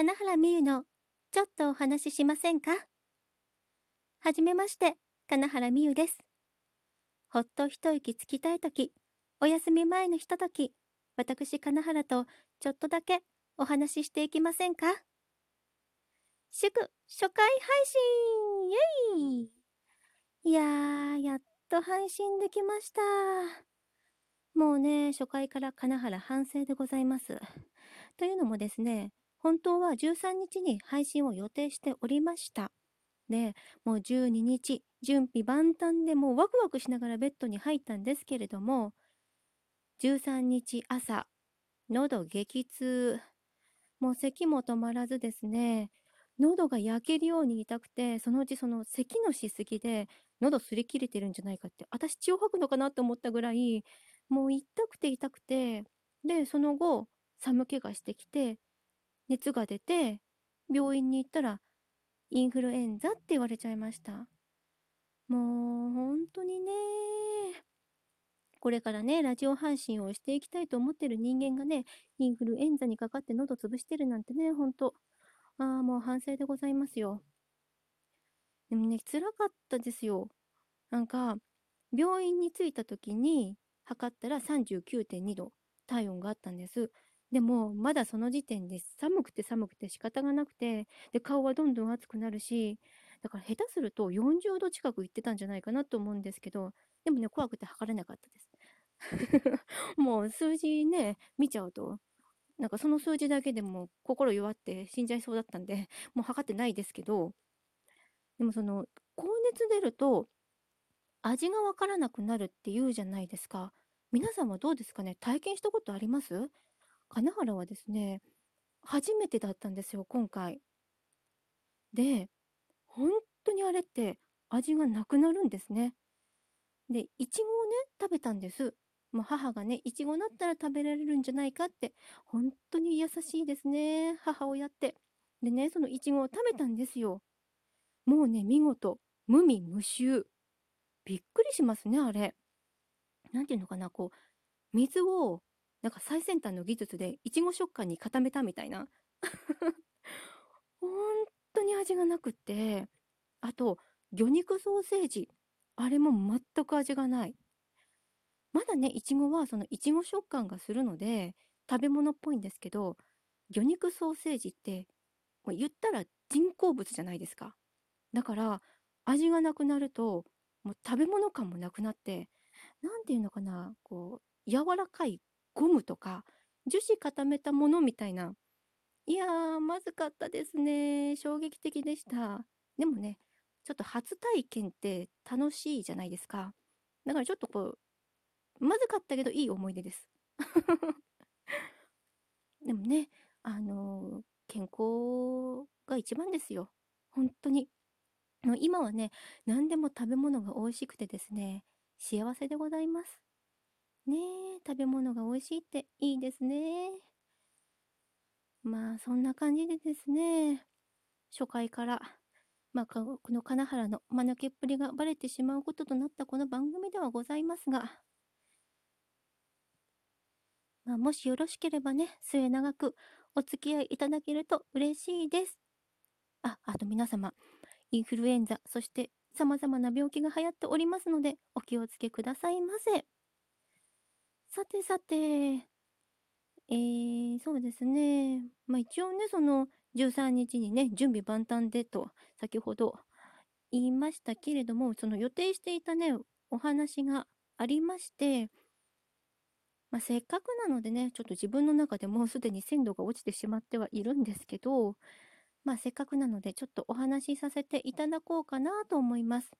金原美優のちょっとお話ししませんか？はじめまして、金原美優です。ほっと一息つきたいとき、お休み前のひととき、私金原とちょっとだけお話ししていきませんか？祝初回配信イェイいやー、やっと配信できました。もうね、初回から金原反省でございます。というのもですね、本当は13日に配信を予定しておりました。で、もう12日、準備万端でもうワクワクしながらベッドに入ったんですけれども、13日朝、喉激痛、もう咳も止まらずですね、喉が焼けるように痛くて、そのうちその咳のしすぎで、喉すり切れてるんじゃないかって、私血を吐くのかなって思ったぐらい、もう痛くて痛くて、で、その後、寒気がしてきて、熱が出て、病院に行ったら、インフルエンザって言われちゃいました。もう、本当にね、これからね、ラジオ配信をしていきたいと思ってる人間がね、インフルエンザにかかって喉潰してるなんてね、ほんと、ああ、もう反省でございますよ。でもね、辛かったですよ。なんか、病院に着いた時に測ったら39.2度体温があったんです。でも、まだその時点で寒くて寒くて仕方がなくて、で、顔はどんどん熱くなるし、だから下手すると40度近く行ってたんじゃないかなと思うんですけど、でもね、怖くて測れなかったです。もう数字ね、見ちゃうと、なんかその数字だけでも心弱って死んじゃいそうだったんで、もう測ってないですけど、でもその、高熱出ると、味がわからなくなるって言うじゃないですか。皆さんはどうですかね？体験したことあります？金原はですね、初めてだったんですよ、今回。で、本当にあれって味がなくなるんですね。で、いちごをね、食べたんです。もう母がね、いちごだったら食べられるんじゃないかって、本当に優しいですね、母親って。でね、そのいちごを食べたんですよ。もうね、見事、無味無臭。びっくりしますね、あれ。なんていうのかな、こう、水をなんか最先端の技術でいちご食感に固めたみたいな。本当に味がなくって。あと、魚肉ソーセージ。あれも全く味がない。まだね、いちごはそのいちご食感がするので、食べ物っぽいんですけど、魚肉ソーセージって、もう言ったら人工物じゃないですか。だから、味がなくなると、もう食べ物感もなくなって、なんていうのかな、こう、柔らかいゴムとか、樹脂固めたものみたいな。いやー、まずかったですね。衝撃的でした。でもね、ちょっと初体験って楽しいじゃないですか。だからちょっとこう、まずかったけどいい思い出です。でもね、あのー、健康が一番ですよ。本当に。今はね、何でも食べ物が美味しくてですね、幸せでございます。ねえ、食べ物が美味しいっていいですね。まあ、そんな感じでですね、初回から、まあ、この金原の間抜けっぷりがバレてしまうこととなったこの番組ではございますが、まあ、もしよろしければね、末永くお付き合いいただけると嬉しいです。あ、あと皆様、インフルエンザ、そして様々な病気が流行っておりますので、お気をつけくださいませ。さてさて、えー、そうですね。まあ一応ね、その13日にね、準備万端でと、先ほど言いましたけれども、その予定していたね、お話がありまして、まあ、せっかくなのでね、ちょっと自分の中でもうすでに鮮度が落ちてしまってはいるんですけど、まあ、せっかくなのでちょっとお話しさせていただこうかなと思います。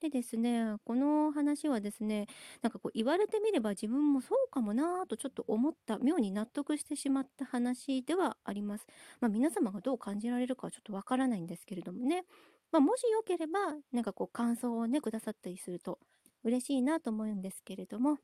でですね、この話はですね、なんかこう言われてみれば自分もそうかもなぁとちょっと思った、妙に納得してしまった話ではあります。まあ皆様がどう感じられるかはちょっとわからないんですけれどもね。まあもしよければ、なんかこう感想をね、くださったりすると嬉しいなと思うんですけれども、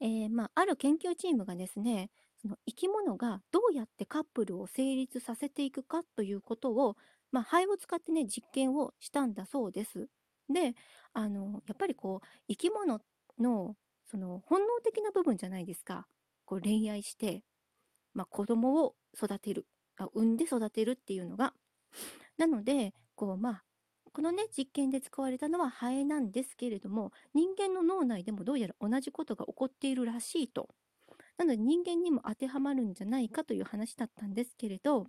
えー、まあある研究チームがですね、その生き物がどうやってカップルを成立させていくかということを、まあ、肺を使ってね、実験をしたんだそうです。で、あの、やっぱりこう、生き物の、その、本能的な部分じゃないですか。こう、恋愛して、まあ、子供を育てる。あ産んで育てるっていうのが。なので、こう、まあ、このね、実験で使われたのはハエなんですけれども、人間の脳内でもどうやら同じことが起こっているらしいと。なので人間にも当てはまるんじゃないかという話だったんですけれど、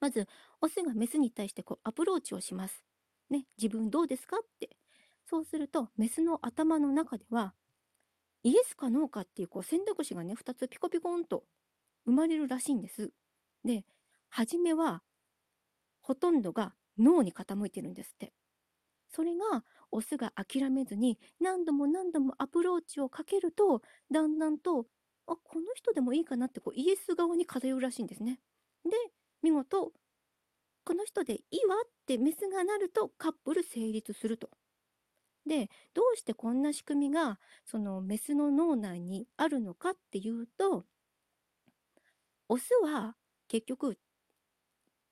まず、オスがメスに対してこうアプローチをします。ね、自分どうですか？って。そうすると、メスの頭の中では、イエスかノーかっていうこう選択肢がね、2つピコピコンと生まれるらしいんです。で、初めは、ほとんどが脳に傾いてるんですって。それが、オスが諦めずに何度も何度もアプローチをかけると、だんだんと、あ、この人でもいいかなってこうイエス側に偏るらしいんですね。で、見事、この人でいいわってメスがなるとカップル成立すると。で、どうしてこんな仕組みがそのメスの脳内にあるのかっていうと、オスは結局、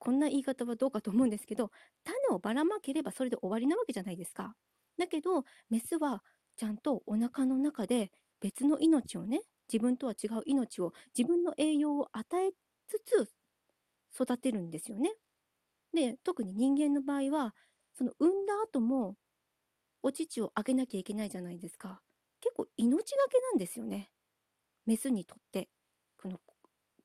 こんな言い方はどうかと思うんですけど、種をばらまければそれで終わりなわけじゃないですか。だけど、メスはちゃんとお腹の中で別の命をね、自分とは違う命を自分の栄養を与えつつ育てるんですよね。で、特に人間の場合は、その産んだ後もお乳をあげなきゃいけないじゃないですか。結構命がけなんですよね。メスにとって。この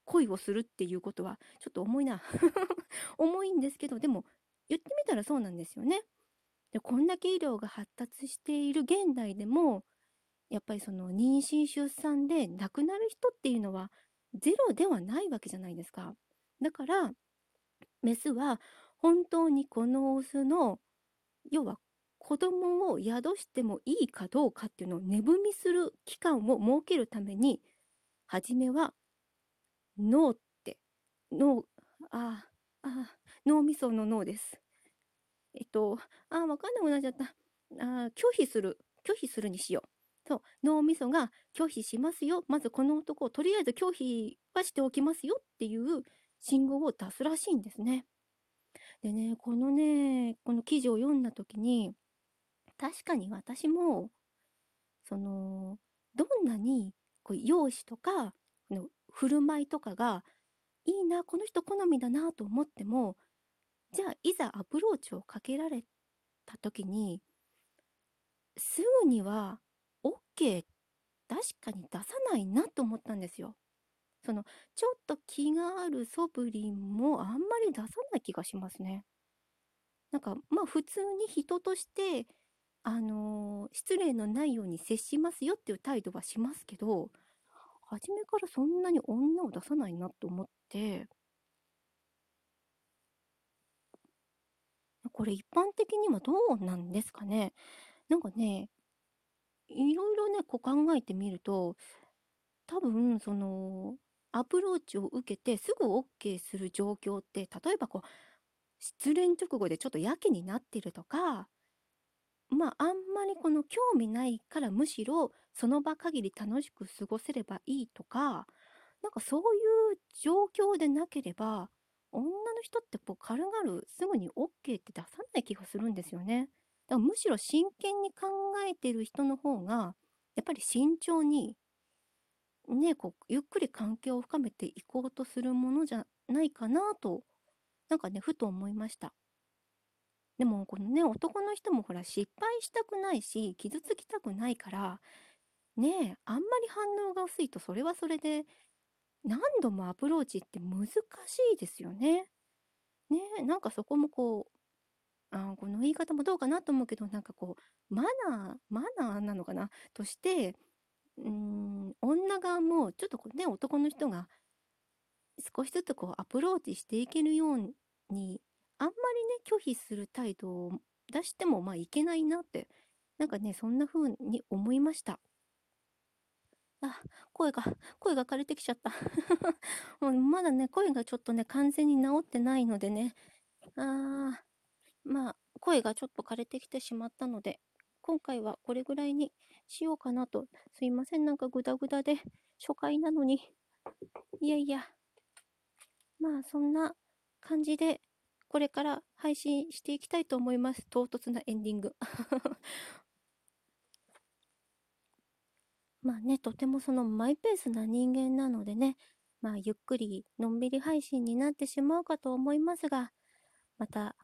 恋をするっていうことはちょっと重いな 重いんですけどでも言ってみたらそうなんですよね。でこんだけ医療が発達している現代でもやっぱりその妊娠出産で亡くなる人っていうのはゼロではないわけじゃないですか。だからメスは本当にこのオスの要は子供を宿してもいいかどうかっていうのを値踏みする期間を設けるために初めは脳って脳ああ脳みその脳です。えっとあわかんなくなっちゃった。あ拒否する。拒否するにしよう。そう。脳みそが拒否しますよ。まずこの男をとりあえず拒否はしておきますよっていう信号を出すらしいんですね。でね、このね、この記事を読んだ時に、確かに私も、その、どんなにこう容姿とか、の振る舞いとかが、いいな、この人好みだなと思っても、じゃあいざアプローチをかけられた時に、すぐには OK 確かに出さないなと思ったんですよ。その、ちょっと気がある素振りもあんまり出さない気がしますね。なんか、まあ普通に人として、あのー失礼のないように接しますよっていう態度はしますけど、初めからそんなに女を出さないなと思って、これ一般的にはどうなんですかね。なんかね、いろいろね、こう考えてみると、多分、その、アプローチを受けてすぐ OK する状況って例えばこう失恋直後でちょっとやけになってるとかまああんまりこの興味ないからむしろその場限り楽しく過ごせればいいとかなんかそういう状況でなければ女の人ってこう軽々すぐに OK って出さない気がするんですよね。だからむしろ真剣に考えてる人の方がやっぱり慎重にね、こう、ゆっくり関係を深めていこうとするものじゃないかなと、なんかね、ふと思いました。でも、このね、男の人もほら、失敗したくないし、傷つきたくないから、ねえ、あんまり反応が薄いと、それはそれで、何度もアプローチって難しいですよね。ねえ、なんかそこもこう、あこの言い方もどうかなと思うけど、なんかこう、マナー、マナーなのかなとして、うーん、女側もちょっとね、男の人が少しずつこうアプローチしていけるように、あんまりね、拒否する態度を出してもまあいけないなって、なんかね、そんな風に思いました。あ、声が、声が枯れてきちゃった。もうまだね、声がちょっとね、完全に治ってないのでね、あー、まあ、声がちょっと枯れてきてしまったので、今回はこれぐらいにしようかなと。すいません、なんかグダグダで、初回なのに。いやいや。まあ、そんな感じで、これから配信していきたいと思います。唐突なエンディング。まあね、とてもそのマイペースな人間なのでね、まあ、ゆっくり、のんびり配信になってしまうかと思いますが、また、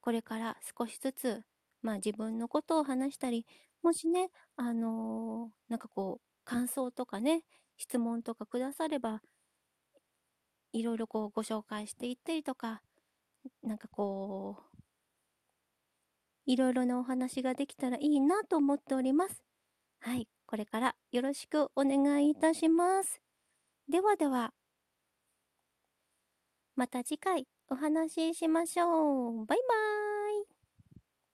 これから少しずつ、まあ、自分のことを話したり、もしね、あのー、なんかこう、感想とかね、質問とかくだされば、いろいろこうご紹介していったりとか、なんかこう、いろいろなお話ができたらいいなと思っております。はい、これからよろしくお願いいたします。ではでは、また次回お話ししましょう。バイバーイ